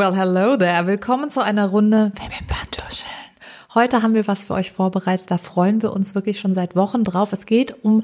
Well, hello there. Willkommen zu einer Runde Wimperntuscheln. Heute haben wir was für euch vorbereitet. Da freuen wir uns wirklich schon seit Wochen drauf. Es geht um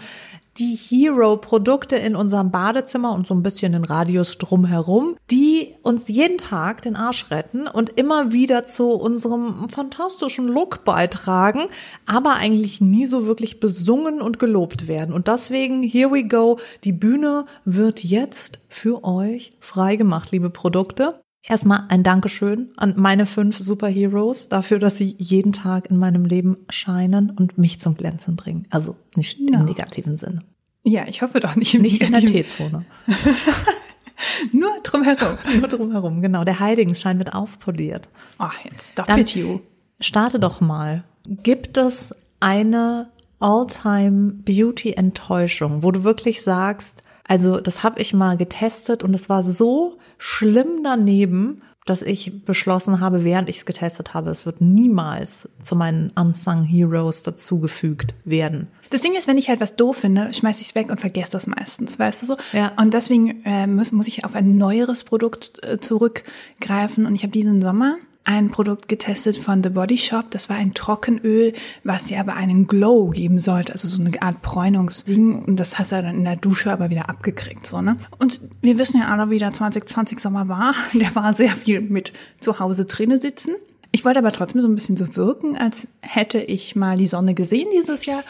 die Hero-Produkte in unserem Badezimmer und so ein bisschen den Radius drumherum, die uns jeden Tag den Arsch retten und immer wieder zu unserem fantastischen Look beitragen, aber eigentlich nie so wirklich besungen und gelobt werden. Und deswegen, here we go, die Bühne wird jetzt für euch freigemacht, liebe Produkte. Erstmal ein Dankeschön an meine fünf Superheroes dafür, dass sie jeden Tag in meinem Leben scheinen und mich zum Glänzen bringen. Also nicht Ja. im negativen Sinne. Ja, ich hoffe doch nicht im Nicht in der negativen- T-Zone. Nur drumherum. Nur drumherum, genau. Der Heiligenschein wird aufpoliert. Ach, jetzt stop Dann- it, you. Starte doch mal. Gibt es eine All-Time Beauty-Enttäuschung, wo du wirklich sagst, also das habe ich mal getestet und es war so schlimm daneben, dass ich beschlossen habe, während ich es getestet habe, es wird niemals zu meinen Unsung Heroes dazugefügt werden. Das Ding ist, wenn ich halt was doof finde, schmeiß ich es weg und vergesse das meistens, weißt du so? Ja. Und deswegen äh, muss, muss ich auf ein neueres Produkt äh, zurückgreifen. Und ich habe diesen Sommer ein Produkt getestet von The Body Shop. Das war ein Trockenöl, was dir aber einen Glow geben sollte, also so eine Art Bräunungsding. Und das hast du dann in der Dusche aber wieder abgekriegt, so, ne? Und wir wissen ja alle, wie der 2020 Sommer war. Der war sehr viel mit zu Hause drinnen sitzen. Ich wollte aber trotzdem so ein bisschen so wirken, als hätte ich mal die Sonne gesehen dieses Jahr.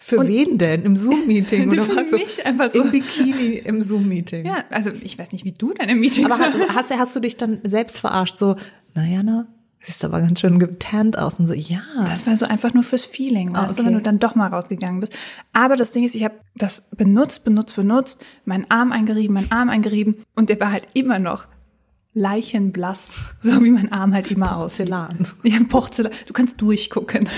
Für wen denn? Im Zoom-Meeting? oder Für was? mich einfach so. Im Bikini im Zoom-Meeting. Ja, also ich weiß nicht, wie du deine Meetings Aber hast, hast, hast du dich dann selbst verarscht? So, na Jana, siehst aber ganz schön getannt aus. Und so, ja. Das war so einfach nur fürs Feeling, weißt du, okay. wenn du dann doch mal rausgegangen bist. Aber das Ding ist, ich habe das benutzt, benutzt, benutzt, meinen Arm eingerieben, meinen Arm eingerieben und der war halt immer noch leichenblass, so wie mein Arm halt immer aussieht. Porzellan. Ja, Porzellan. Du kannst durchgucken.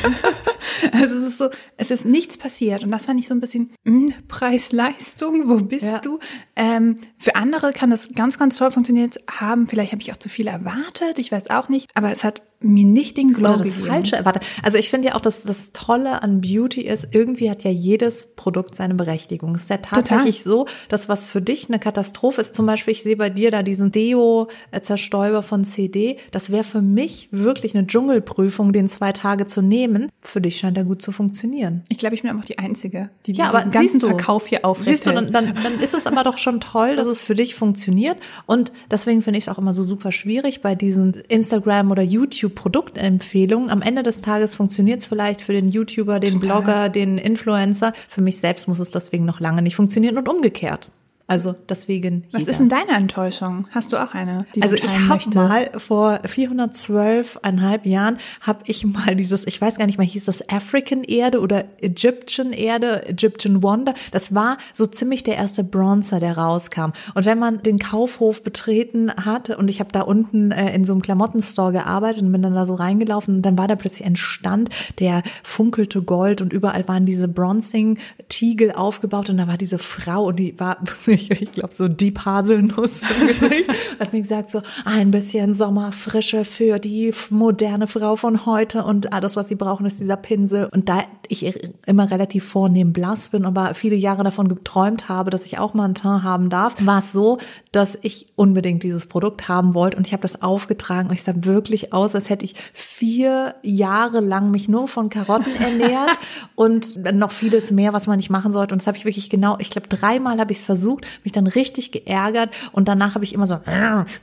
also es ist so, es ist nichts passiert und das fand ich so ein bisschen mh, Preis-Leistung. Wo bist Ja. du? Ähm, für andere kann das ganz, ganz toll funktioniert haben. Vielleicht habe ich auch zu viel erwartet. Ich weiß auch nicht. Aber es hat mir nicht den Glow Oder das gegeben. Falsche erwartet. Also ich finde ja auch, dass das Tolle an Beauty ist, irgendwie hat ja jedes Produkt seine Berechtigung. Es ist ja tatsächlich so, dass was für dich eine Katastrophe ist, zum Beispiel, ich sehe bei dir da diesen Deo-Zerstäuber von CD, das wäre für mich wirklich eine Dschungelprüfung, den zwei Tage zu nehmen. Für dich scheint er gut zu funktionieren. Ich glaube, ich bin einfach die Einzige, die Ja, diesen ganzen Verkauf hier aufrechterhält. Siehst du, dann, dann, dann ist es aber doch schon toll, dass es für dich funktioniert. Und deswegen finde ich es auch immer so super schwierig bei diesen Instagram- oder YouTube-Produktempfehlungen. Am Ende des Tages funktioniert es vielleicht für den YouTuber, den Total. Blogger, den Influencer. Für mich selbst muss es deswegen noch lange nicht funktionieren und umgekehrt. Also deswegen. Was jeder. ist denn deine Enttäuschung? Hast du auch eine, Also ich habe mal vor 412,5 Jahren habe ich mal dieses, ich weiß gar nicht mehr, hieß das African Erde oder Egyptian Erde, Egyptian Wonder. Das war so ziemlich der erste Bronzer, der rauskam. Und wenn man den Kaufhof betreten hat und ich habe da unten äh, in so einem Klamottenstore gearbeitet und bin dann da so reingelaufen und dann war da plötzlich ein Stand, der funkelte Gold und überall waren diese Bronzing-Tiegel aufgebaut und da war diese Frau und die war, ich, ich glaube, so Deep Haselnuss im Gesicht hat mir gesagt so, ein bisschen Sommerfrische für die moderne Frau von heute und alles, was sie brauchen, ist dieser Pinsel. Und da ich immer relativ vornehm blass bin, aber viele Jahre davon geträumt habe, dass ich auch mal ein Teint haben darf, war es so, dass ich unbedingt dieses Produkt haben wollte und ich habe das aufgetragen und ich sah wirklich aus, als hätte ich vier Jahre lang mich nur von Karotten ernährt und noch vieles mehr, was man nicht machen sollte. Und das habe ich wirklich genau, ich glaube, dreimal habe ich es versucht, mich dann richtig geärgert und danach habe ich immer so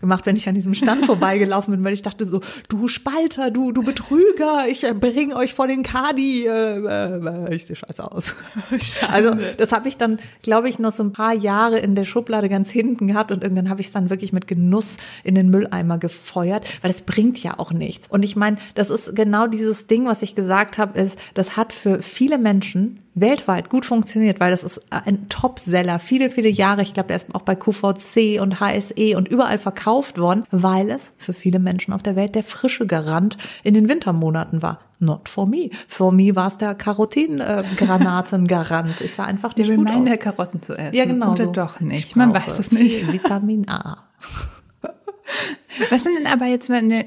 gemacht, wenn ich an diesem Stand vorbeigelaufen bin, weil ich dachte so, du Spalter, du, du Betrüger, ich äh, bring euch vor den Kadi, äh, äh, ich sehe scheiße aus. Also das habe ich dann, glaube ich, noch so ein paar Jahre in der Schublade ganz hinten gehabt und irgendwann habe ich es dann wirklich mit Genuss in den Mülleimer gefeuert, weil das bringt ja auch nichts. Und ich meine, das ist genau dieses Ding, was ich gesagt habe, ist, das hat für viele Menschen weltweit gut funktioniert, weil das ist ein Topseller, viele, viele Jahre. Ich glaube, der ist auch bei QVC und HSE und überall verkauft worden, weil es für viele Menschen auf der Welt der frische Garant in den Wintermonaten war. Not for me. For me war es der Karotin-Granaten-Garant. Ich sah einfach Der nicht gut Reminder, aus. Karotten zu essen. Ja, genau. Oder so. doch nicht. Ich Man weiß es nicht. Vitamin A. Was sind denn aber jetzt, wenn wir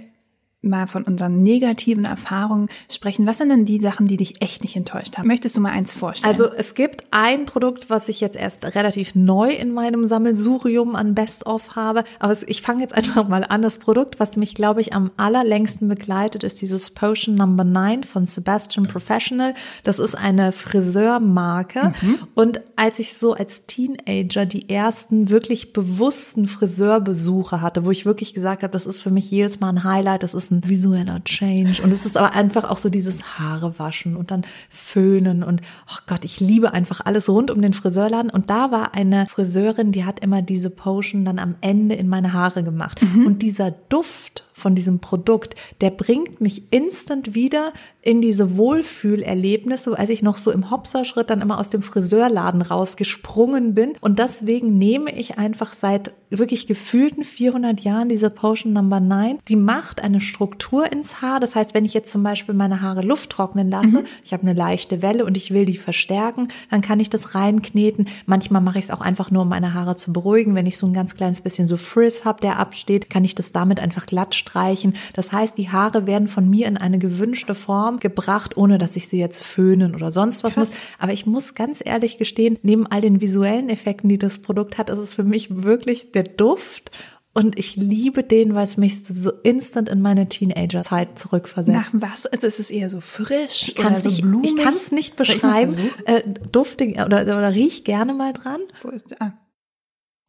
mal von unseren negativen Erfahrungen sprechen. Was sind denn die Sachen, die dich echt nicht enttäuscht haben? Möchtest du mal eins vorstellen? Also es gibt ein Produkt, was ich jetzt erst relativ neu in meinem Sammelsurium an Best-of habe. Aber ich fange jetzt einfach mal an. Das Produkt, was mich, glaube ich, am allerlängsten begleitet, ist dieses Potion Number 9 von Sebastian Professional. Das ist eine Friseurmarke. Mhm. Und als ich so als Teenager die ersten wirklich bewussten Friseurbesuche hatte, wo ich wirklich gesagt habe, das ist für mich jedes Mal ein Highlight, das ist ein visueller Change. Und es ist aber einfach auch so dieses Haare waschen und dann föhnen und, oh Gott, ich liebe einfach alles rund um den Friseurladen. Und da war eine Friseurin, die hat immer diese Potion dann am Ende in meine Haare gemacht. Mhm. Und dieser Duft von diesem Produkt, der bringt mich instant wieder in diese Wohlfühlerlebnisse, als ich noch so im Hopserschritt dann immer aus dem Friseurladen rausgesprungen bin. Und deswegen nehme ich einfach seit wirklich gefühlten 400 Jahren diese Potion Number 9. Die macht eine Struktur ins Haar. Das heißt, wenn ich jetzt zum Beispiel meine Haare Luft trocknen lasse, mhm. ich habe eine leichte Welle und ich will die verstärken, dann kann ich das reinkneten. Manchmal mache ich es auch einfach nur, um meine Haare zu beruhigen. Wenn ich so ein ganz kleines bisschen so Frizz habe, der absteht, kann ich das damit einfach glatt streichen. Das heißt, die Haare werden von mir in eine gewünschte Form gebracht, ohne dass ich sie jetzt föhnen oder sonst was Krass. muss. Aber ich muss ganz ehrlich gestehen, neben all den visuellen Effekten, die das Produkt hat, ist es für mich wirklich der Duft und ich liebe den, weil es mich so instant in meine Teenager-Zeit zurückversetzt. Nach was? Also ist es eher so frisch ich oder so nicht, blumig? Ich kann es nicht beschreiben. Äh, duftig oder, oder riech gerne mal dran. Wo ist der? Ah.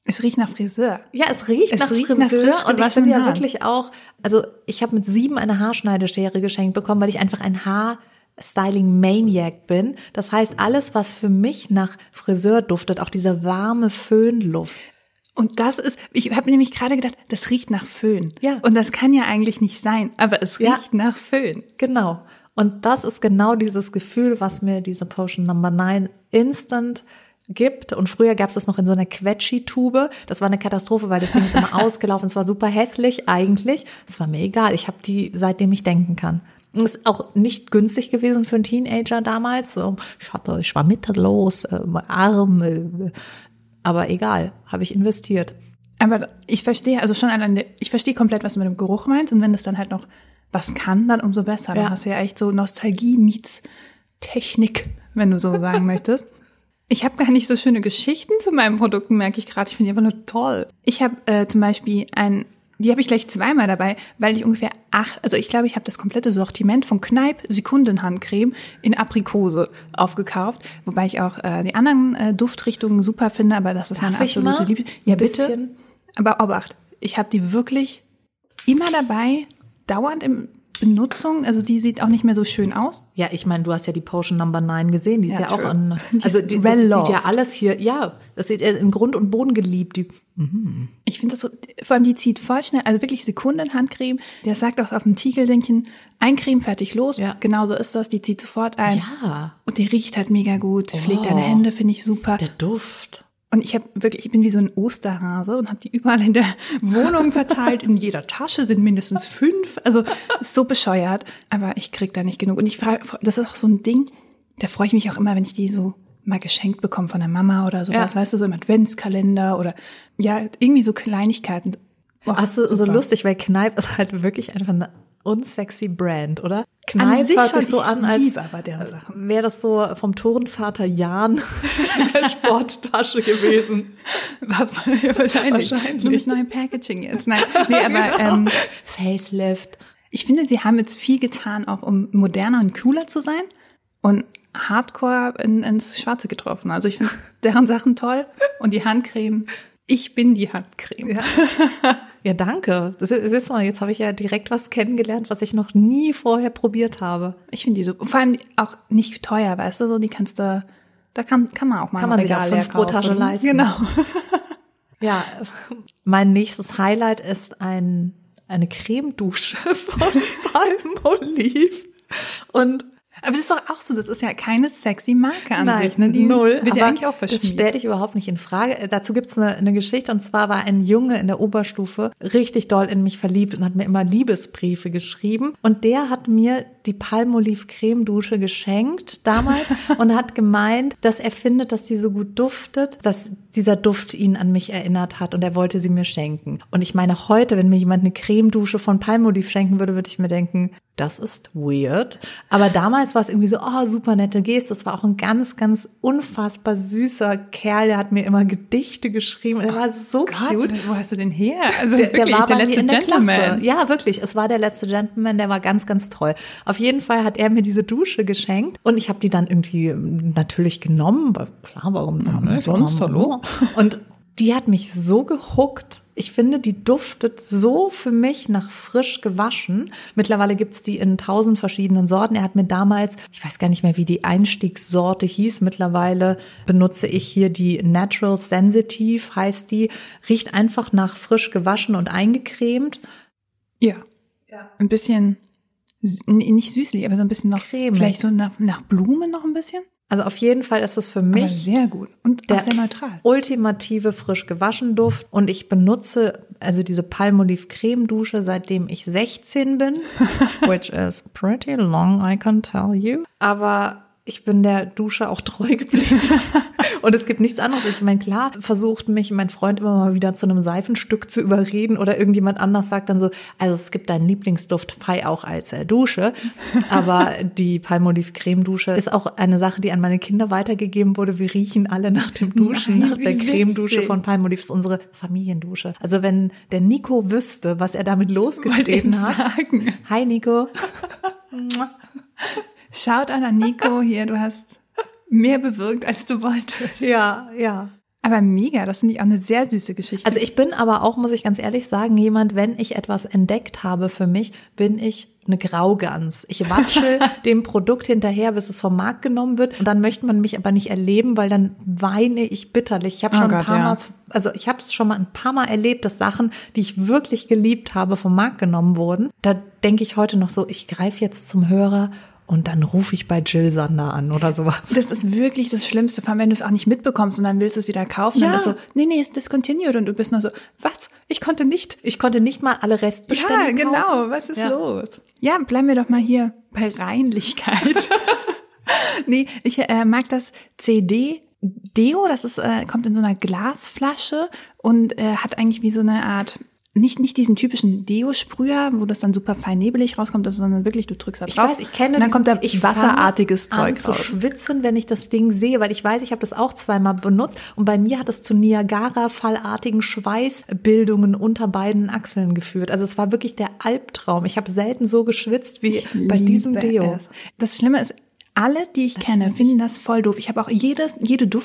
Es riecht nach Friseur. Ja, es riecht es nach riecht Friseur nach und ich bin ja Haaren. wirklich auch, also ich habe mit sieben eine Haarschneideschere geschenkt bekommen, weil ich einfach ein Haar Styling Maniac bin. Das heißt, alles, was für mich nach Friseur duftet, auch diese warme Föhnluft. Und das ist, ich habe nämlich gerade gedacht, das riecht nach Föhn. Ja. Und das kann ja eigentlich nicht sein, aber es riecht ja. nach Föhn. Genau. Und das ist genau dieses Gefühl, was mir diese Potion Number 9 instant gibt. Und früher gab es das noch in so einer Quetschi-Tube. Das war eine Katastrophe, weil das Ding ist immer ausgelaufen. Es war super hässlich eigentlich. Es war mir egal. Ich habe die, seitdem ich denken kann. Und ist auch nicht günstig gewesen für einen Teenager damals. Ich hatte, ich war mittellos, äh, arm, äh, aber egal, habe ich investiert. Aber ich verstehe, also schon allein, ich verstehe komplett, was du mit dem Geruch meinst. Und wenn das dann halt noch was kann, dann umso besser. Dann hast du ja echt so Nostalgie meets Technik, wenn du so sagen möchtest. Ich habe gar nicht so schöne Geschichten zu meinen Produkten, merke ich gerade. Ich finde die einfach nur toll. Ich habe äh, zum Beispiel ein, die habe ich gleich zweimal dabei, weil ich ungefähr acht, also ich glaube, ich habe das komplette Sortiment von Kneipp Sekundenhandcreme in Aprikose aufgekauft, wobei ich auch äh, die anderen äh, Duftrichtungen super finde, aber das ist Darf meine absolute Liebe. Ja, bitte. Bisschen? Aber Obacht, ich habe die wirklich immer dabei, dauernd im Benutzung, also die sieht auch nicht mehr so schön aus. Ja, ich meine, du hast ja die Potion Number 9 gesehen, die ist ja, ja auch an, also die, das sieht ja alles hier, ja, das sieht in Grund und Boden geliebt. Die, mhm. Ich finde das so, vor allem die zieht voll schnell, also wirklich Sekunden Handcreme. Der sagt auch auf dem Tiegeldingchen, ein Creme fertig los. Ja. Genauso ist das, die zieht sofort ein. Ja. Und die riecht halt mega gut, oh. pflegt deine Hände, finde ich super. Der Duft. Und ich habe wirklich, ich bin wie so ein Osterhase und habe die überall in der Wohnung verteilt. In jeder Tasche sind mindestens fünf. Also so bescheuert, aber ich krieg da nicht genug. Und ich frage, das ist auch so ein Ding, da freue ich mich auch immer, wenn ich die so mal geschenkt bekomme von der Mama oder sowas, ja. weißt du, so im Adventskalender oder ja, irgendwie so Kleinigkeiten. Oh, Ach so, so lustig, weil Kneipp ist halt wirklich einfach eine unsexy Brand, oder? Kneipp hört sich so an, als wäre das so vom Turnvater Jan in der Sporttasche gewesen. Was wahrscheinlich. Wahrscheinlich. Nur mit neuem Packaging jetzt. Nein, nee, aber ähm, Facelift. Ich finde, sie haben jetzt viel getan, auch um moderner und cooler zu sein und Hardcore in, ins Schwarze getroffen. Also ich finde deren Sachen toll und die Handcreme. Ich bin die Handcreme. Ja. Ja, danke. Das ist, ist mal, jetzt habe ich ja direkt was kennengelernt, was ich noch nie vorher probiert habe. Ich finde die so, vor allem auch nicht teuer, weißt du, so die kannst du, da kann, kann man auch mal Kann man sich auch fünf pro Tasche leisten. Genau. ja, mein nächstes Highlight ist ein, eine Cremedusche von Palmolive. Und Aber das ist doch auch so, das ist ja keine sexy Marke an Nein, sich. Ne? Die null. Wird ja eigentlich auch Das verschmiert. stelle ich überhaupt nicht in Frage. Äh, Dazu gibt's eine, eine Geschichte und zwar war ein Junge in der Oberstufe richtig doll in mich verliebt und hat mir immer Liebesbriefe geschrieben und der hat mir die Palmolive Creme Dusche geschenkt damals und hat gemeint, dass er findet, dass sie so gut duftet, dass dieser Duft ihn an mich erinnert hat und er wollte sie mir schenken. Und ich meine, heute, wenn mir jemand eine Cremedusche von Palmolive schenken würde, würde ich mir denken, das ist weird. Aber damals war es irgendwie so, oh, super nette Geste. Das war auch ein ganz, ganz unfassbar süßer Kerl, der hat mir immer Gedichte geschrieben. Er war so Gott, cute. wo hast du den her? Also Der, der wirklich, war der letzte in der Gentleman. Klasse. Ja, wirklich. Es war der letzte Gentleman, der war ganz, ganz toll. Auf jeden Fall hat er mir diese Dusche geschenkt und ich habe die dann irgendwie natürlich genommen. Klar, warum nicht? sonst, hallo? Und die hat mich so gehuckt. Ich finde, die duftet so für mich nach frisch gewaschen. Mittlerweile gibt's die in tausend verschiedenen Sorten. Er hat mir damals, ich weiß gar nicht mehr, wie die Einstiegssorte hieß. Mittlerweile benutze ich hier die Natural Sensitive, heißt die. Riecht einfach nach frisch gewaschen und eingecremt. Ja. Ein bisschen, nicht süßlich, aber so ein bisschen noch, Cremig. vielleicht so nach, nach Blumen noch ein bisschen. Also auf jeden Fall ist es für Aber mich sehr gut. Und der sehr neutral. ultimative frisch gewaschen Duft und ich benutze also diese Palmolive Creme Dusche seitdem ich 16 bin, which is pretty long, I can tell you. Aber ich bin der Dusche auch treu geblieben. Und es gibt nichts anderes. Ich meine, klar, versucht mich mein Freund immer mal wieder zu einem Seifenstück zu überreden oder irgendjemand anders sagt dann so, also es gibt deinen Lieblingsduft frei auch als äh, Dusche. Aber die Palmolive Creme Dusche ist auch eine Sache, die an meine Kinder weitergegeben wurde. Wir riechen alle nach dem Duschen, Nein, nach der Creme Dusche von Palmolive. Ist unsere Familiendusche. Also wenn der Nico wüsste, was er damit losgetreten hat. sagen. Hi Nico. Schaut an Nico hier, du hast mehr bewirkt, als du wolltest. Ja, ja. Aber mega, das finde ich auch eine sehr süße Geschichte. Also ich bin aber auch, muss ich ganz ehrlich sagen, jemand, wenn ich etwas entdeckt habe für mich, bin ich eine Graugans. Ich watschel dem Produkt hinterher, bis es vom Markt genommen wird. Und dann möchte man mich aber nicht erleben, weil dann weine ich bitterlich. Ich habe Oh schon ein Gott, paar ja. Mal, also ich habe es schon mal ein paar Mal erlebt, dass Sachen, die ich wirklich geliebt habe, vom Markt genommen wurden. Da denke ich heute noch so, ich greife jetzt zum Hörer und dann rufe ich bei Jill Sander an oder sowas. das ist wirklich das Schlimmste, vor allem wenn du es auch nicht mitbekommst und dann willst du es wieder kaufen. Ja. Dann ist so, nee, nee, ist discontinued und du bist nur so, was? Ich konnte nicht. Ich konnte nicht mal alle Restbestände Ja, genau. kaufen. Was ist Ja. los? Ja, bleiben wir doch mal hier bei Reinlichkeit. nee, ich äh, mag das CD Deo, das ist, äh, kommt in so einer Glasflasche und äh, hat eigentlich wie so eine Art, nicht, nicht diesen typischen Deo-Sprüher, wo das dann super fein nebelig rauskommt, sondern wirklich, du drückst da Ich drauf. weiß, ich kenne und dann kommt da ich wasserartiges Zeug zu raus. schwitzen, wenn ich das Ding sehe, weil ich weiß, ich habe das auch zweimal benutzt und bei mir hat es zu Niagara-fallartigen Schweißbildungen unter beiden Achseln geführt. Also es war wirklich der Albtraum. Ich habe selten so geschwitzt wie bei diesem Deo. es. Das Schlimme ist, alle, die ich kenne, finden das voll doof. Ich habe auch jedes, jede Es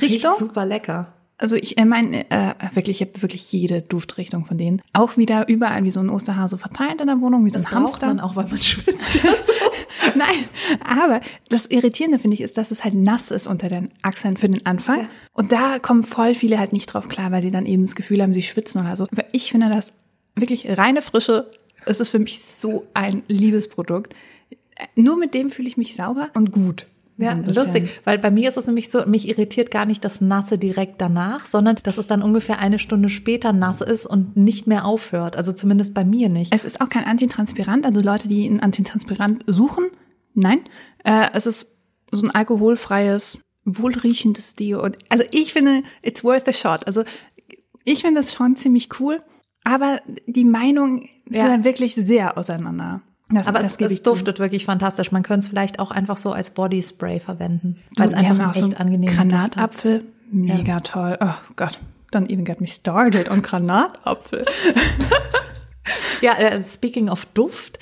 riecht Duftrichtung. super lecker. Also ich meine, äh, wirklich, ich habe wirklich jede Duftrichtung von denen. Auch wieder überall wie so ein Osterhase verteilt in der Wohnung, wie so Das ein braucht Hamster. man auch, weil man schwitzt. Nein, aber das Irritierende finde ich ist, dass es halt nass ist unter den Achseln für den Anfang. Ja. Und da kommen voll viele halt nicht drauf klar, weil sie dann eben das Gefühl haben, sie schwitzen oder so. Aber ich finde das wirklich reine Frische. Es ist für mich so ein Liebesprodukt. Nur mit dem fühle ich mich sauber und gut. Ja, So lustig, weil bei mir ist es nämlich so, mich irritiert gar nicht das Nasse direkt danach, sondern dass es dann ungefähr eine Stunde später nass ist und nicht mehr aufhört. Also zumindest bei mir nicht. Es ist auch kein Antitranspirant, also Leute, die ein Antitranspirant suchen, nein. Äh, es ist so ein alkoholfreies, wohlriechendes Deo. Und also ich finde, it's worth a shot. Also ich finde das schon ziemlich cool, aber die Meinung ist Ja. dann wirklich sehr auseinander. Das, Aber das es, es ich zu. duftet wirklich fantastisch. Man könnte es vielleicht auch einfach so als Bodyspray verwenden, weil es einfach so echt angenehmen Duft hat. Granatapfel, mega toll. Oh Gott, don't even get me started on Granatapfel. Ja, äh, speaking of Duft,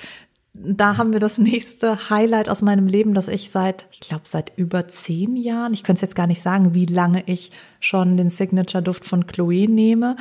da haben wir das nächste Highlight aus meinem Leben, das ich seit, ich glaube, seit über zehn Jahren, ich könnte es jetzt gar nicht sagen, wie lange ich schon den Signature-Duft von Chloe nehme.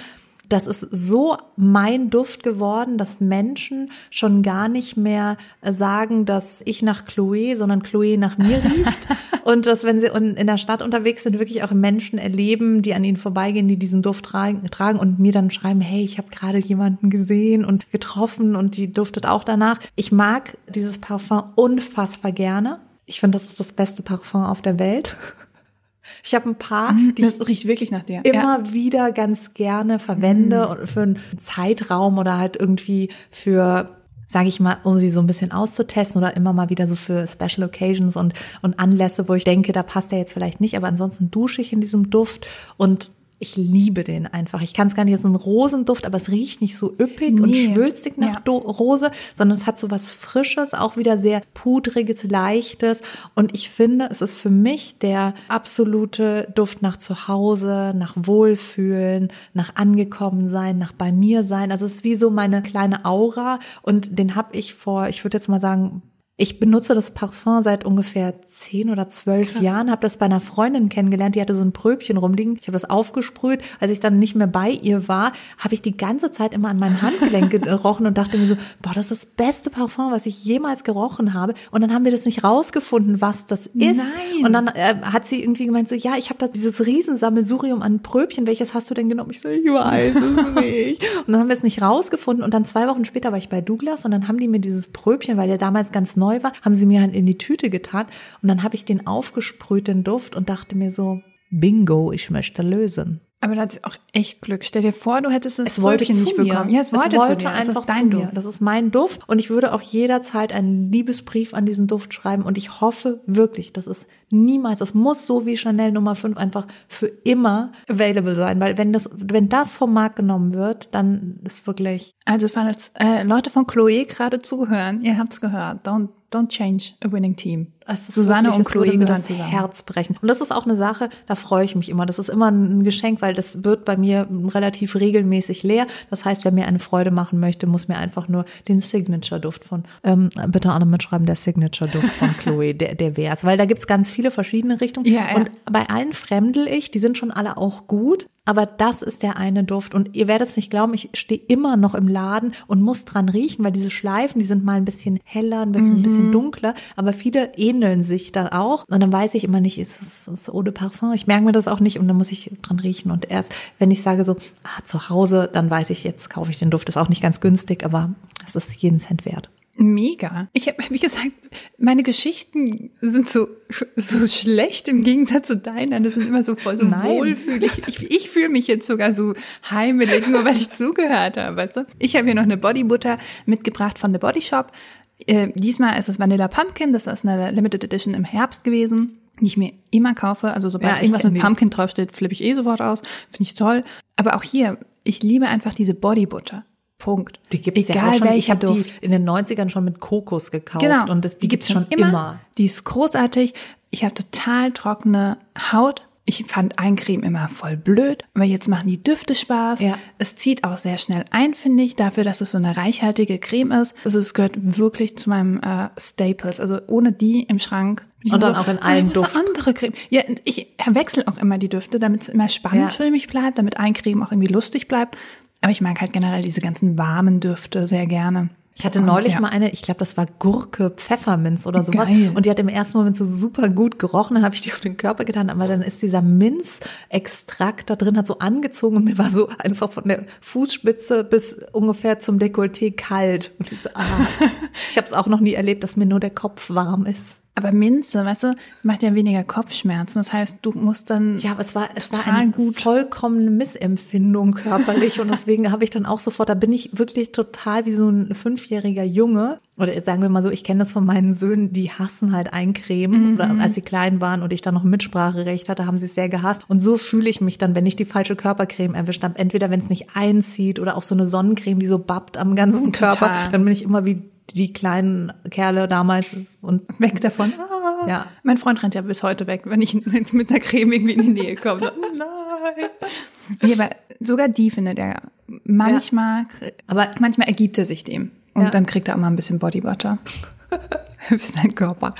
Das ist so mein Duft geworden, dass Menschen schon gar nicht mehr äh, sagen, dass ich nach Chloe, sondern Chloe nach mir riecht. und dass, wenn sie in der Stadt unterwegs sind, wirklich auch Menschen erleben, die an ihnen vorbeigehen, die diesen Duft tragen, tragen und mir dann schreiben, hey, ich habe gerade jemanden gesehen und getroffen und die duftet auch danach. Ich mag dieses Parfum unfassbar gerne. Ich finde, das ist das beste Parfum auf der Welt. Ich habe ein paar, die die ich das riecht wirklich nach dir. immer ja. wieder ganz gerne verwende und für einen Zeitraum oder halt irgendwie für sage ich mal, um sie so ein bisschen auszutesten oder immer mal wieder so für Special Occasions und, und Anlässe, wo ich denke, da passt er jetzt vielleicht nicht, aber ansonsten dusche ich in diesem Duft und ich liebe den einfach. Ich kann es gar nicht, es ist ein Rosenduft, aber es riecht nicht so üppig und Nee. schwülstig nach Ja. Rose, sondern es hat so was Frisches, auch wieder sehr pudriges, leichtes. Und ich finde, es ist für mich der absolute Duft nach Zuhause, nach Wohlfühlen, nach angekommen sein, nach bei mir sein. Also es ist wie so meine kleine Aura und den habe ich vor, ich würde jetzt mal sagen, ich benutze das Parfum seit ungefähr zehn oder zwölf Jahren, habe das bei einer Freundin kennengelernt, die hatte so ein Pröbchen rumliegen. Ich habe das aufgesprüht. Als ich dann nicht mehr bei ihr war, habe ich die ganze Zeit immer an meinem Handgelenk gerochen und dachte mir so, boah, das ist das beste Parfum, was ich jemals gerochen habe. Und dann haben wir das nicht rausgefunden, was das ist. Nein. Und dann äh, hat sie irgendwie gemeint so, ja, ich habe da dieses Riesensammelsurium an Pröbchen. Welches hast du denn genommen? Ich so, ich weiß es nicht. Und dann haben wir es nicht rausgefunden. Und dann zwei Wochen später war ich bei Douglas und dann haben die mir dieses Pröbchen, weil der damals ganz neu war, haben sie mir halt in die Tüte getan. Und dann habe ich den aufgesprüht, den Duft, und dachte mir so, Bingo, ich möchte lösen. Aber da hat sie auch echt Glück. Stell dir vor, du hättest das Es wollte zu nicht mir. bekommen. Ja, es wollte, zu dir. einfach das ist dein zu mir. Duft. Das ist mein Duft und ich würde auch jederzeit einen Liebesbrief an diesen Duft schreiben und ich hoffe wirklich, dass es niemals, das muss so wie Chanel Nummer 5 einfach für immer available sein, weil wenn das, wenn das vom Markt genommen wird, dann ist wirklich, Also falls äh, Leute von Chloe gerade zuhören, ihr habt's gehört. Don't, don't change a winning team. es ist Susanne wirklich, und es Chloe würde das zusammen. Herz brechen. Und das ist auch eine Sache, da freue ich mich immer. Das ist immer ein Geschenk, weil das wird bei mir relativ regelmäßig leer. Das heißt, wer mir eine Freude machen möchte, muss mir einfach nur den Signature-Duft von, ähm, bitte alle mitschreiben, der Signature-Duft von Chloe, der, der wär's. Weil da gibt's ganz viele verschiedene Richtungen. Ja, ja. Und bei allen fremdel ich, die sind schon alle auch gut. Aber das ist der eine Duft. Und ihr werdet es nicht glauben, ich stehe immer noch im Laden und muss dran riechen, weil diese Schleifen, die sind mal ein bisschen heller, ein bisschen, ein bisschen dunkler. Aber viele ähneln sich dann auch. Und dann weiß ich immer nicht, ist es ist Eau de Parfum? Ich merke mir das auch nicht und dann muss ich dran riechen. Und erst, wenn ich sage so, ah, zu Hause, dann weiß ich, jetzt kaufe ich den Duft. Ist auch nicht ganz günstig, aber es ist jeden Cent wert. Mega. Ich habe, wie gesagt, meine Geschichten sind so, so schlecht im Gegensatz zu deinen. Das sind immer so voll so Nein. wohlfühlig. Ich, ich fühle mich jetzt sogar so heimelig, nur weil ich zugehört habe, weißt du? Ich habe hier noch eine Bodybutter mitgebracht von The Body Shop. Äh, diesmal ist es Vanilla Pumpkin. Das ist eine Limited Edition im Herbst gewesen, die ich mir immer kaufe. Also sobald Ja, irgendwas mit. Pumpkin draufsteht, flippe ich eh sofort aus. Finde ich toll. Aber auch hier, ich liebe einfach diese Bodybutter. Punkt. Die gibt's Egal ja auch schon. Ich habe die in den 90ern schon mit Kokos gekauft. Genau. Und das, die, gibt's schon immer. Die ist großartig. Ich habe total trockene Haut. Ich fand Eincreme immer voll blöd, aber jetzt machen die Düfte Spaß. Ja. Es zieht auch sehr schnell ein, finde ich, dafür, dass es so eine reichhaltige Creme ist. Also es gehört wirklich zu meinem äh, Staples. Also ohne die im Schrank. Und immer dann auch in allen ich muss Duft. eine andere Creme. Ja, ich wechsle auch immer die Düfte, damit es immer spannend Ja. für mich bleibt, damit Eincreme auch irgendwie lustig bleibt. Aber ich mag halt generell diese ganzen warmen Düfte sehr gerne. Ich hatte neulich Ja. mal eine, ich glaube, das war Gurke, Pfefferminz oder sowas. Geil. Und die hat im ersten Moment so super gut gerochen. Dann habe ich die auf den Körper getan, aber dann ist dieser Minzextrakt da drin, hat so angezogen und mir war so einfach von der Fußspitze bis ungefähr zum Dekolleté kalt. Und ich so, ah, ich habe es auch noch nie erlebt, dass mir nur der Kopf warm ist. Aber Minze, weißt du, macht ja weniger Kopfschmerzen. Das heißt, du musst dann Ja, aber es war, es war Total eine gut. vollkommene Missempfindung körperlich und deswegen habe ich dann auch sofort, da bin ich wirklich total wie so ein fünfjähriger Junge oder sagen wir mal so, ich kenne das von meinen Söhnen, die hassen halt Eincremen oder als sie klein waren und ich dann noch Mitspracherecht hatte, haben sie es sehr gehasst und so fühle ich mich dann, wenn ich die falsche Körpercreme erwischt habe, entweder wenn es nicht einzieht oder auch so eine Sonnencreme, die so babbt am ganzen Total. Körper, dann bin ich immer wie die kleinen Kerle damals und weg davon. Ah. Ja. Mein Freund rennt ja bis heute weg, wenn ich mit, mit einer Creme irgendwie in die Nähe komme. Nein. Nee, aber sogar die findet er manchmal, Aber- manchmal ergibt er sich dem. Und Ja. dann kriegt er auch mal ein bisschen Bodybutter für seinen Körper.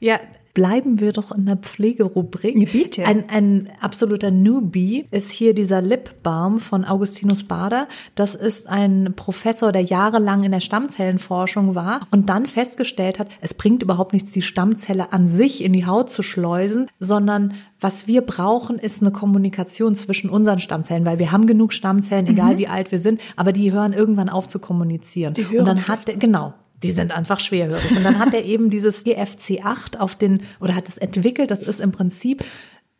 Ja, bleiben wir doch in der Pflegerubrik. Ja, bitte. Ein, ein absoluter Newbie ist hier dieser Lip Balm von Augustinus Bader. Das ist ein Professor, der jahrelang in der Stammzellenforschung war und dann festgestellt hat, es bringt überhaupt nichts, die Stammzelle an sich in die Haut zu schleusen, sondern was wir brauchen, ist eine Kommunikation zwischen unseren Stammzellen, weil wir haben genug Stammzellen, egal wie alt wir sind, aber die hören irgendwann auf zu kommunizieren. Die hören und dann hat der, genau, die sind einfach schwerhörig. Und dann hat er eben dieses EFC8 auf den, oder hat es entwickelt, das ist im Prinzip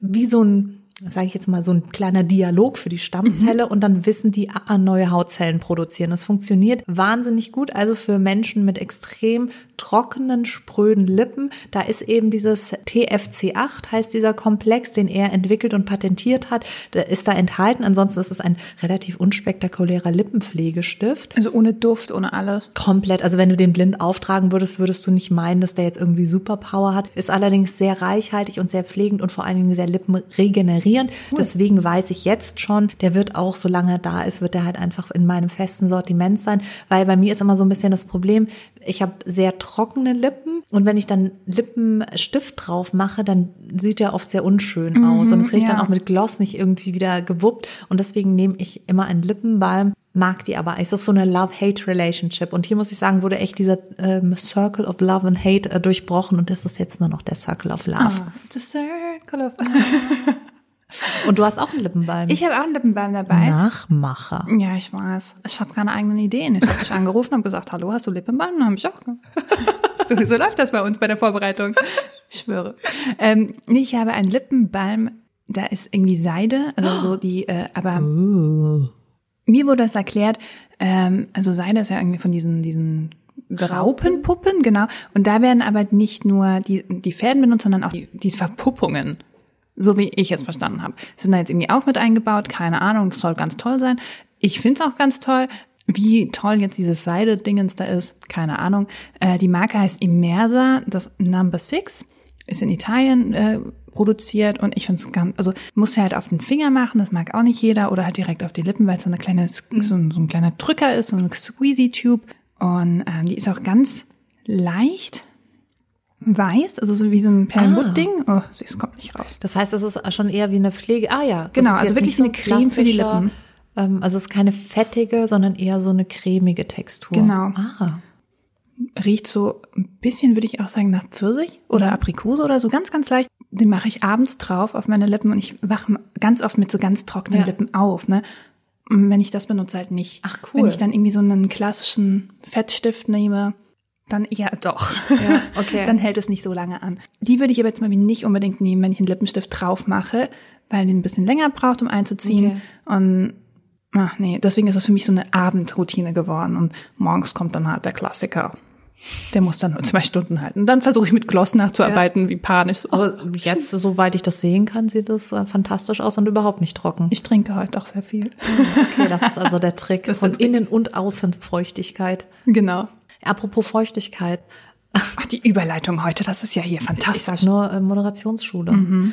wie so ein sage ich jetzt mal, so ein kleiner Dialog für die Stammzelle mhm. und dann wissen die, ah, neue Hautzellen produzieren. Das funktioniert wahnsinnig gut, also für Menschen mit extrem trockenen, spröden Lippen. Da ist eben dieses TFC8, heißt dieser Komplex, den er entwickelt und patentiert hat, der ist da enthalten. Ansonsten ist es ein relativ unspektakulärer Lippenpflegestift. Also ohne Duft, ohne alles. Komplett. Also wenn du den blind auftragen würdest, würdest du nicht meinen, dass der jetzt irgendwie Superpower hat. Ist allerdings sehr reichhaltig und sehr pflegend und vor allen Dingen sehr lippenregenerierend. Cool. Deswegen weiß ich jetzt schon, der wird auch, solange er da ist, wird er halt einfach in meinem festen Sortiment sein, weil bei mir ist immer so ein bisschen das Problem, ich habe sehr trockene Lippen und wenn ich dann Lippenstift drauf mache, dann sieht der oft sehr unschön aus mhm, und es riecht ja. dann auch mit Gloss nicht irgendwie wieder gewuppt und deswegen nehme ich immer einen Lippenbalm mag die aber. Es ist so eine Love-Hate-Relationship. Und hier muss ich sagen, wurde echt dieser ähm, Circle of Love and Hate äh, durchbrochen. Und das ist jetzt nur noch der Circle of Love. Oh, the Circle of Und du hast auch einen Lippenbalm. Ich habe auch einen Lippenbalm dabei. Nachmacher. Ja, ich weiß. Ich habe keine eigenen Ideen. Ich habe dich angerufen und gesagt, hallo, hast du Lippenbalm? Dann habe ich auch. so, so läuft das bei uns bei der Vorbereitung. Ich schwöre. Ähm, ich habe einen Lippenbalm, da ist irgendwie Seide, also so die, äh, aber uh. mir wurde das erklärt, ähm, also Seide ist ja irgendwie von diesen, diesen Raupenpuppen, genau. Und da werden aber nicht nur die, die Fäden benutzt, sondern auch die, die Verpuppungen so wie ich es verstanden habe. Sind da jetzt irgendwie auch mit eingebaut, keine Ahnung, das soll ganz toll sein. Ich finde es auch ganz toll. Wie toll jetzt dieses Seide-Dingens da ist, keine Ahnung. Äh, die Marke heißt Immersa, das Number Six, ist in Italien äh, produziert und ich finde es ganz, also muss ja halt auf den Finger machen, das mag auch nicht jeder, oder halt direkt auf die Lippen, weil es so eine kleine, mhm. so, ein, so ein kleiner Drücker ist, so eine Squeezy-Tube. Und ähm, die ist auch ganz leicht, weiß, also so wie so ein Perlmutt-Ding. Ah. Oh, es kommt nicht raus. Das heißt, es ist schon eher wie eine Pflege. Ah ja. Genau, also wirklich so eine Creme für die Lippen. Ähm, also es ist keine fettige, sondern eher so eine cremige Textur. Genau. Ah. Riecht so ein bisschen, würde ich auch sagen, nach Pfirsich oder Aprikose oder so, ganz, ganz leicht. Den mache ich abends drauf auf meine Lippen und ich wache ganz oft mit so ganz trockenen ja. Lippen auf. Ne? Wenn ich das benutze, halt nicht. Ach cool. Wenn ich dann irgendwie so einen klassischen Fettstift nehme, dann eher doch. Ja, okay. dann hält es nicht so lange an. Die würde ich aber jetzt mal nicht unbedingt nehmen, wenn ich einen Lippenstift drauf mache, weil den ein bisschen länger braucht, um einzuziehen. Okay. Und ach nee, deswegen ist es für mich so eine Abendroutine geworden. Und morgens kommt dann halt der Klassiker. Der muss dann nur zwei Stunden halten. Dann versuche ich mit Gloss nachzuarbeiten, ja. wie panisch. Aber jetzt, soweit ich das sehen kann, sieht das äh, fantastisch aus und überhaupt nicht trocken. Ich trinke heute auch sehr viel. Okay, das ist also der Trick von Innen- und Außenfeuchtigkeit. Genau. Apropos Feuchtigkeit. Ach, die Überleitung heute, das ist ja hier fantastisch. Ich sag nur äh, Moderationsschule. Mhm.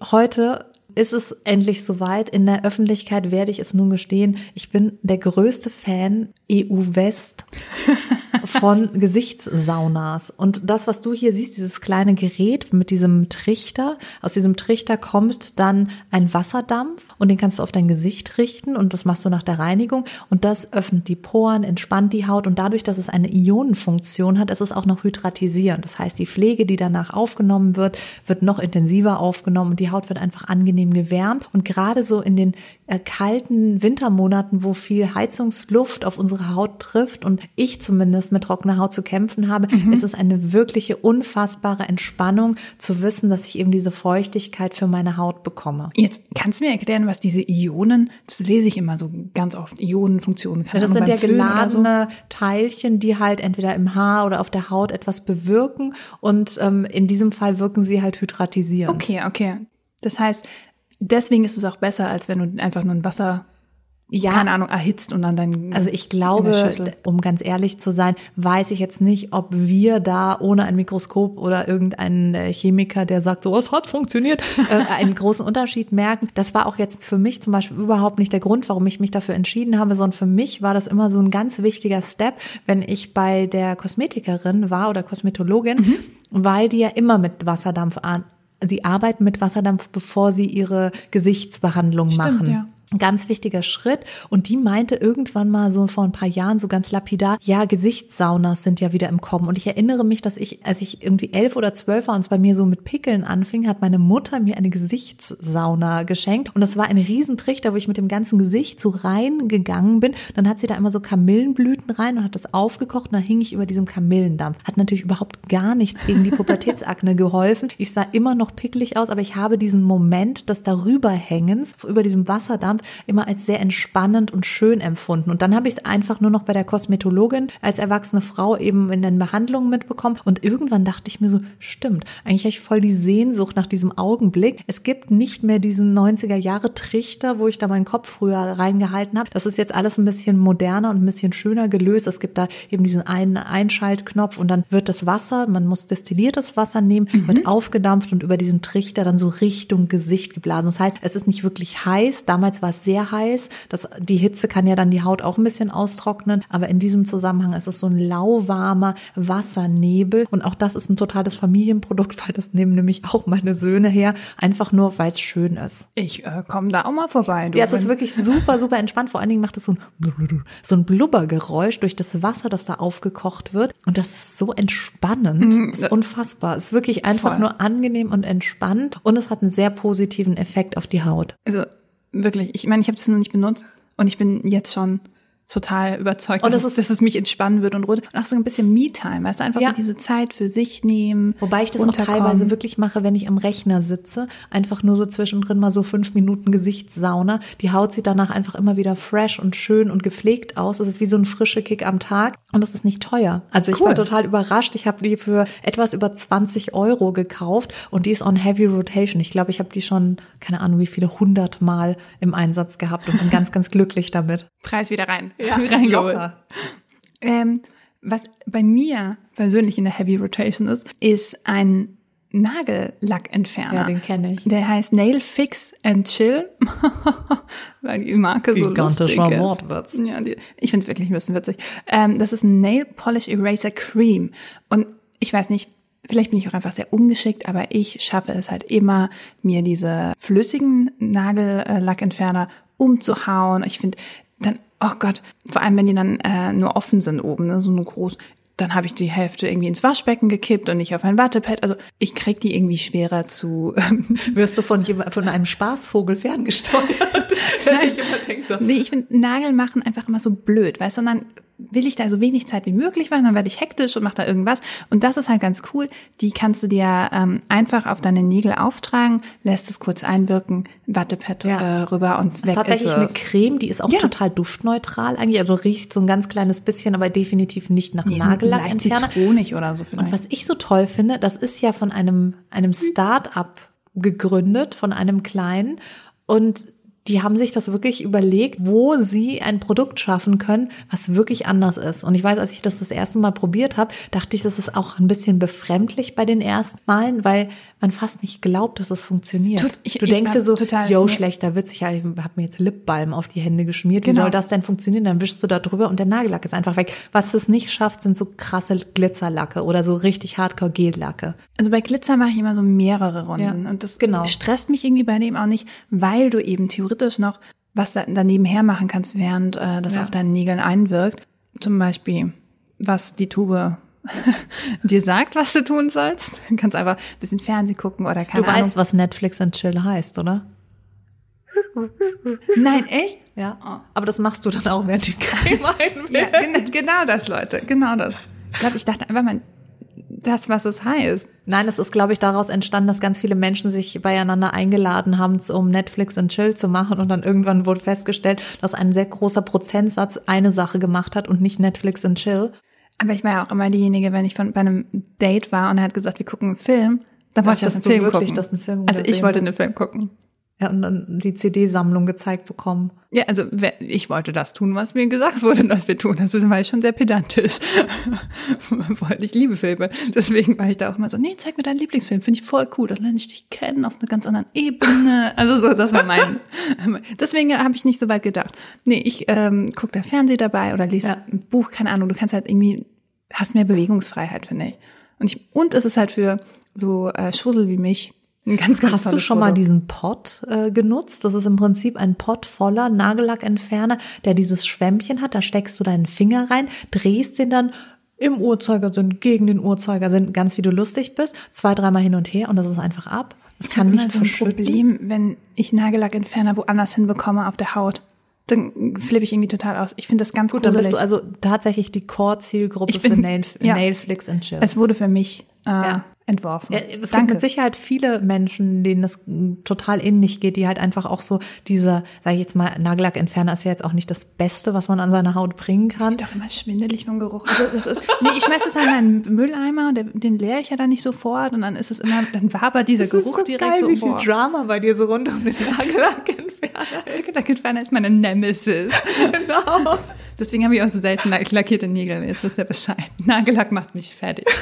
Heute ist es endlich soweit. In der Öffentlichkeit werde ich es nun gestehen. Ich bin der größte Fan EU-West von Gesichtssaunas. Und das, was du hier siehst, dieses kleine Gerät mit diesem Trichter, aus diesem Trichter kommt dann ein Wasserdampf und den kannst du auf dein Gesicht richten und das machst du nach der Reinigung und das öffnet die Poren, entspannt die Haut und dadurch, dass es eine Ionenfunktion hat, ist es auch noch hydratisierend. Das heißt, die Pflege, die danach aufgenommen wird, wird noch intensiver aufgenommen und die Haut wird einfach angenehm gewärmt und gerade so in den kalten Wintermonaten, wo viel Heizungsluft auf unsere Haut trifft und ich zumindest mit trockener Haut zu kämpfen habe, mhm. ist es eine wirkliche unfassbare Entspannung zu wissen, dass ich eben diese Feuchtigkeit für meine Haut bekomme. Jetzt kannst du mir erklären, was diese Ionen, das lese ich immer so ganz oft, Ionenfunktionen. Ja, das sind ja geladene so. Teilchen, die halt entweder im Haar oder auf der Haut etwas bewirken und ähm, in diesem Fall wirken sie halt hydratisierend. Okay, okay. Das heißt, deswegen ist es auch besser, als wenn du einfach nur ein Wasser ja, keine Ahnung, erhitzt und dann dein Also ich glaube, um ganz ehrlich zu sein, weiß ich jetzt nicht, ob wir da ohne ein Mikroskop oder irgendeinen äh, Chemiker, der sagt, so, es hat funktioniert, äh, einen großen Unterschied merken. Das war auch jetzt für mich zum Beispiel überhaupt nicht der Grund, warum ich mich dafür entschieden habe, sondern für mich war das immer so ein ganz wichtiger Step, wenn ich bei der Kosmetikerin war oder Kosmetologin, mhm. weil die ja immer mit Wasserdampf an, sie arbeiten mit Wasserdampf, bevor sie ihre Gesichtsbehandlung Stimmt, machen. Ja. Ganz wichtiger Schritt. Und die meinte irgendwann mal so vor ein paar Jahren so ganz lapidar, ja, Gesichtssaunas sind ja wieder im Kommen. Und ich erinnere mich, dass ich, als ich irgendwie elf oder zwölf war und es bei mir so mit Pickeln anfing, hat meine Mutter mir eine Gesichtssauna geschenkt. Und das war ein Riesentrichter, wo ich mit dem ganzen Gesicht so reingegangen bin. Dann hat sie da immer so Kamillenblüten rein und hat das aufgekocht und dann hing ich über diesem Kamillendampf. Hat natürlich überhaupt gar nichts gegen die Pubertätsakne geholfen. Ich sah immer noch pickelig aus, aber ich habe diesen Moment des Darüberhängens über diesem Wasserdampf immer als sehr entspannend und schön empfunden. Und dann habe ich es einfach nur noch bei der Kosmetologin als erwachsene Frau eben in den Behandlungen mitbekommen. Und irgendwann dachte ich mir so, stimmt, eigentlich habe ich voll die Sehnsucht nach diesem Augenblick. Es gibt nicht mehr diesen 90er Jahre Trichter, wo ich da meinen Kopf früher reingehalten habe. Das ist jetzt alles ein bisschen moderner und ein bisschen schöner gelöst. Es gibt da eben diesen einen Einschaltknopf und dann wird das Wasser, man muss destilliertes Wasser nehmen, mhm. wird aufgedampft und über diesen Trichter dann so Richtung Gesicht geblasen. Das heißt, es ist nicht wirklich heiß. Damals war es sehr heiß. Das, die Hitze kann ja dann die Haut auch ein bisschen austrocknen. Aber in diesem Zusammenhang ist es so ein lauwarmer Wassernebel. Und auch das ist ein totales Familienprodukt, weil das nehmen nämlich auch meine Söhne her. Einfach nur, weil es schön ist. Ich äh, komme da auch mal vorbei. Du. Ja, es ist wirklich super, super entspannt. Vor allen Dingen macht es so ein, so ein Blubbergeräusch durch das Wasser, das da aufgekocht wird. Und das ist so entspannend. Mhm. Ist unfassbar. Es ist wirklich einfach Voll. nur angenehm und entspannt. Und es hat einen sehr positiven Effekt auf die Haut. Also wirklich, ich meine, ich habe es noch nicht benutzt und ich bin jetzt schon total überzeugt, und dass, es, dass es mich entspannen wird und, und auch so ein bisschen Me-Time, weißt du, einfach ja. diese Zeit für sich nehmen. Wobei ich das auch teilweise wirklich mache, wenn ich am Rechner sitze, einfach nur so zwischendrin mal so fünf Minuten Gesichtssauna. Die Haut sieht danach einfach immer wieder fresh und schön und gepflegt aus. Es ist wie so ein frischer Kick am Tag und das ist nicht teuer. Also ich war total überrascht. Ich habe die für etwas über 20 Euro gekauft und die ist on Heavy Rotation. Ich glaube, ich habe die schon, keine Ahnung, wie viele hundert Mal im Einsatz gehabt und bin ganz, ganz glücklich damit. Preis wieder rein ja, reingeholt. Ähm, was bei mir persönlich in der Heavy Rotation ist, ist ein Nagellackentferner. Ja, den kenne ich. Der heißt Nail Fix and Chill, weil die Marke so lustig ist. Wortwitz. Ja, die, ich finde es wirklich ein bisschen witzig. Ähm, das ist ein Nail Polish Eraser Cream. Und ich weiß nicht, vielleicht bin ich auch einfach sehr ungeschickt, aber ich schaffe es halt immer, mir diese flüssigen Nagellackentferner umzuhauen. Ich finde, dann oh Gott, vor allem wenn die dann äh, nur offen sind oben, ne, so nur groß, dann habe ich die Hälfte irgendwie ins Waschbecken gekippt und nicht auf ein Wattepad. Also ich krieg die irgendwie schwerer zu. Wirst du von jemand, von einem Spaßvogel ferngesteuert? Nein, ich denke so. Nee, ich finde Nagel machen einfach immer so blöd, weißt du? Und dann will ich da so wenig Zeit wie möglich machen, dann werde ich hektisch und mache da irgendwas. Und das ist halt ganz cool. Die kannst du dir ähm, einfach auf deine Nägel auftragen, lässt es kurz einwirken, Wattepad ja. äh, rüber und das weg ist tatsächlich ist eine Creme, die ist auch ja. total duftneutral eigentlich. Also riecht so ein ganz kleines bisschen, aber definitiv nicht nach nee. So zitronig oder so vielleicht. Und was ich so toll finde, das ist ja von einem, einem Start-up gegründet, von einem kleinen. Und die haben sich das wirklich überlegt, wo sie ein Produkt schaffen können, was wirklich anders ist. Und ich weiß, als ich das das erste Mal probiert habe, dachte ich, das ist auch ein bisschen befremdlich bei den ersten Malen, weil man fast nicht glaubt, dass es funktioniert. Tut, ich, du denkst dir so, total, yo, schlechter Witz, ich habe mir jetzt Lipbalm auf die Hände geschmiert. Wie genau. soll das denn funktionieren? Dann wischst du da drüber und der Nagellack ist einfach weg. Was es nicht schafft, sind so krasse Glitzerlacke oder so richtig Hardcore Gellacke. Also bei Glitzer mache ich immer so mehrere Runden ja, und das genau. stresst mich irgendwie bei dem auch nicht, weil du eben theoretisch noch was da daneben her machen kannst, während äh, das ja. auf deinen Nägeln einwirkt. Zum Beispiel, was die Tube dir sagt, was du tun sollst. Du kannst einfach ein bisschen Fernsehen gucken oder keine Du Ahnung. weißt, was Netflix and Chill heißt, oder? Nein, echt? Ja. Oh. Aber das machst du dann auch, während die Creme einwirkt. ja, genau das, Leute. Genau das. Ich glaube, ich dachte einfach mal, das, was es heißt. Nein, es ist, glaube ich, daraus entstanden, dass ganz viele Menschen sich beieinander eingeladen haben, um Netflix and Chill zu machen. Und dann irgendwann wurde festgestellt, dass ein sehr großer Prozentsatz eine Sache gemacht hat und nicht Netflix and Chill. Aber ich war ja auch immer diejenige, wenn ich von, bei einem Date war und er hat gesagt, wir gucken einen Film, dann wollte ich das einen Film wirklich, gucken. Dass ein Film also ich wollte einen Film gucken. Ja, und dann die CD-Sammlung gezeigt bekommen. Ja, also ich wollte das tun, was mir gesagt wurde, dass wir tun. Also war ich schon sehr pedantisch. wollte ich liebe Filme. Deswegen war ich da auch immer so, nee, zeig mir deinen Lieblingsfilm, finde ich voll cool. Dann lerne ich dich kennen auf einer ganz anderen Ebene. Also so, das war mein. Deswegen habe ich nicht so weit gedacht. Nee, ich ähm, gucke da Fernseh dabei oder lese ja. ein Buch, keine Ahnung. Du kannst halt irgendwie, hast mehr Bewegungsfreiheit, finde ich. Und ich, und es ist halt für so äh, Schussel wie mich ganz, ganz Hast du schon mal Produkt. diesen Pot äh, genutzt? Das ist im Prinzip ein Pot voller Nagellackentferner, der dieses Schwämmchen hat. Da steckst du deinen Finger rein, drehst den dann im Uhrzeigersinn, gegen den Uhrzeigersinn, ganz wie du lustig bist, zwei, dreimal hin und her und das ist einfach ab. Es kann nicht so ein verschütten. Problem, wenn ich Nagellackentferner woanders hinbekomme auf der Haut. Dann flippe ich irgendwie total aus. Ich finde das ganz Gut, dann bist gruselig. du also tatsächlich die Core-Zielgruppe für Nail, ja. Nailflicks and Chill. es wurde für mich äh, Ja. Entworfen. Ja, es gibt Danke. mit Sicherheit viele Menschen, denen das total ähnlich geht, die halt einfach auch so diese, sage ich jetzt mal, Nagellackentferner ist ja jetzt auch nicht das Beste, was man an seine Haut bringen kann. doch immer schwindelig vom Geruch. Also das ist, nee, ich schmeiß das in meinen Mülleimer, den leere ich ja dann nicht sofort und dann ist es immer, dann wabert dieser Geruch direkt so, wie viel boah. Drama bei dir so rund um den Nagellackentferner. Nagellackentferner ist meine Nemesis. genau. Deswegen habe ich auch so selten lack- lackierte Nägel. Jetzt wisst ihr Bescheid. Nagellack macht mich fertig.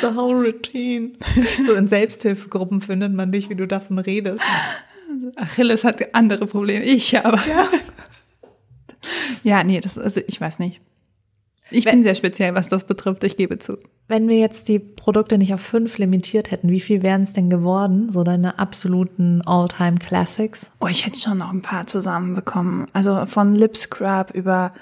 The whole routine. So in Selbsthilfegruppen findet man dich, wie du davon redest. Achilles hat andere Probleme. Ich aber. Ja, ja nee, das, also ich weiß nicht. Ich bin sehr speziell, was das betrifft, ich gebe zu. Wenn wir jetzt die Produkte nicht auf fünf limitiert hätten, wie viel wären es denn geworden? So deine absoluten All-Time Classics? Oh, ich hätte schon noch ein paar zusammenbekommen. Also von Lip Scrub über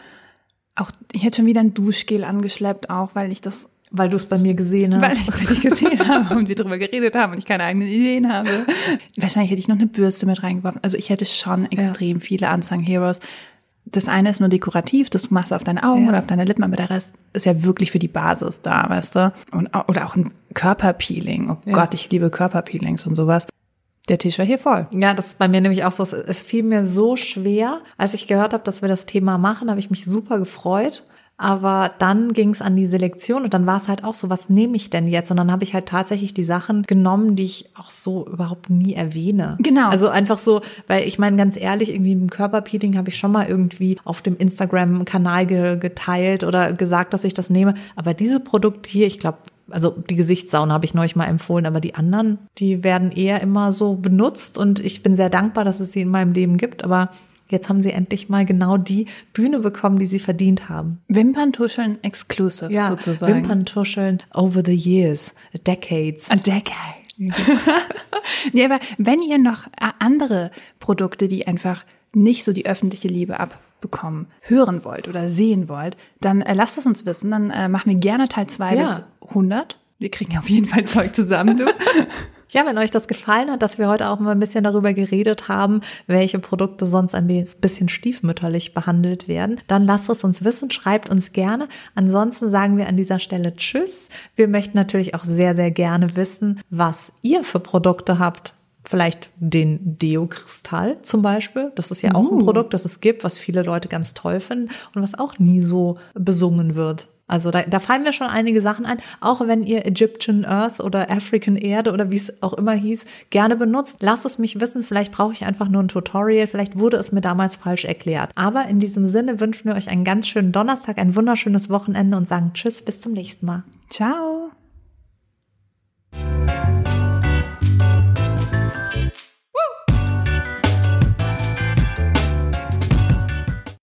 auch, ich hätte schon wieder ein Duschgel angeschleppt, auch weil ich das, Weil du es bei mir gesehen hast. weil ich es bei dir gesehen habe und wir darüber geredet haben und ich keine eigenen Ideen habe. Wahrscheinlich hätte ich noch eine Bürste mit reingeworfen. Also ich hätte schon extrem viele Unsung Heroes. Das eine ist nur dekorativ, das machst du auf deine Augen Ja. oder auf deine Lippen, aber der Rest ist ja wirklich für die Basis da, weißt du? Und, oder auch ein Körperpeeling. Oh Ja. Gott, ich liebe Körperpeelings und sowas. Der Tisch war hier voll. Ja, das ist bei mir nämlich auch so. Es- Es fiel mir so schwer, als ich gehört habe, dass wir das Thema machen, habe ich mich super gefreut. Aber dann ging es an die Selektion und dann war es halt auch so, was nehme ich denn jetzt? Und dann habe ich halt tatsächlich die Sachen genommen, die ich auch so überhaupt nie erwähne. Genau. Also einfach so, weil ich meine ganz ehrlich, irgendwie im Körperpeeling habe ich schon mal irgendwie auf dem Instagram-Kanal ge geteilt oder gesagt, dass ich das nehme. Aber diese Produkte hier, ich glaube, also die Gesichtssauna habe ich neulich mal empfohlen, aber die anderen, die werden eher immer so benutzt und ich bin sehr dankbar, dass es sie in meinem Leben gibt. Aber jetzt haben sie endlich mal genau die Bühne bekommen, die sie verdient haben. Wimperntuscheln exclusive sozusagen. Wimperntuscheln over the years, decades. A decade. nee, aber wenn ihr noch äh, andere Produkte, die einfach nicht so die öffentliche Liebe abbekommen, hören wollt oder sehen wollt, dann äh, lasst es uns wissen. Dann äh, machen wir gerne Teil 2 Ja. bis 100. Wir kriegen auf jeden Fall Zeug zusammen, du. Ja, wenn euch das gefallen hat, dass wir heute auch mal ein bisschen darüber geredet haben, welche Produkte sonst ein bisschen stiefmütterlich behandelt werden, dann lasst es uns wissen, schreibt uns gerne. Ansonsten sagen wir an dieser Stelle Tschüss. Wir möchten natürlich auch sehr, sehr gerne wissen, was ihr für Produkte habt. Vielleicht den Deo-Kristall zum Beispiel. Das ist ja auch ein Produkt, das es gibt, was viele Leute ganz toll finden und was auch nie so besungen wird. Also da, da fallen mir schon einige Sachen ein, auch wenn ihr Egyptian Earth oder African Erde oder wie es auch immer hieß, gerne benutzt. Lasst es mich wissen, vielleicht brauche ich einfach nur ein Tutorial, vielleicht wurde es mir damals falsch erklärt. Aber in diesem Sinne wünschen wir euch einen ganz schönen Donnerstag, ein wunderschönes Wochenende und sagen Tschüss, bis zum nächsten Mal. Ciao!